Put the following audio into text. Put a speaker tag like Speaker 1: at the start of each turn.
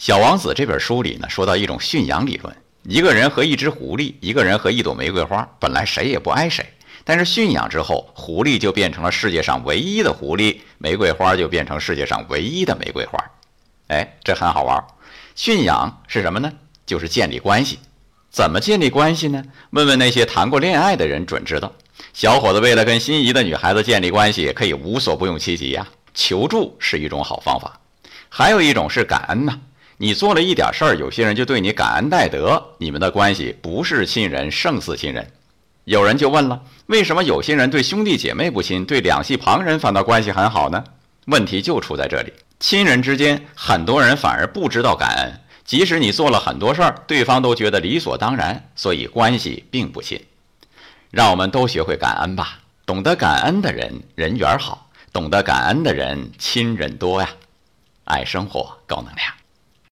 Speaker 1: 小王子》这本书里呢，说到一种驯养理论：一个人和一只狐狸，一个人和一朵玫瑰花，本来谁也不挨谁，但是驯养之后，狐狸就变成了世界上唯一的狐狸，玫瑰花就变成世界上唯一的玫瑰花。哎，这很好玩。驯养是什么呢？就是建立关系。怎么建立关系呢？问问那些谈过恋爱的人，准知道。小伙子为了跟心仪的女孩子建立关系，可以无所不用其极呀。求助是一种好方法，还有一种是感恩呐。你做了一点事儿，有些人就对你感恩戴德，你们的关系不是亲人胜似亲人。有人就问了，为什么有些人对兄弟姐妹不亲，对两系旁人反倒关系很好呢？问题就出在这里，亲人之间很多人反而不知道感恩，即使你做了很多事儿，对方都觉得理所当然，所以关系并不亲。让我们都学会感恩吧，懂得感恩的人人缘好，懂得感恩的人亲人多呀。爱生活，高能量。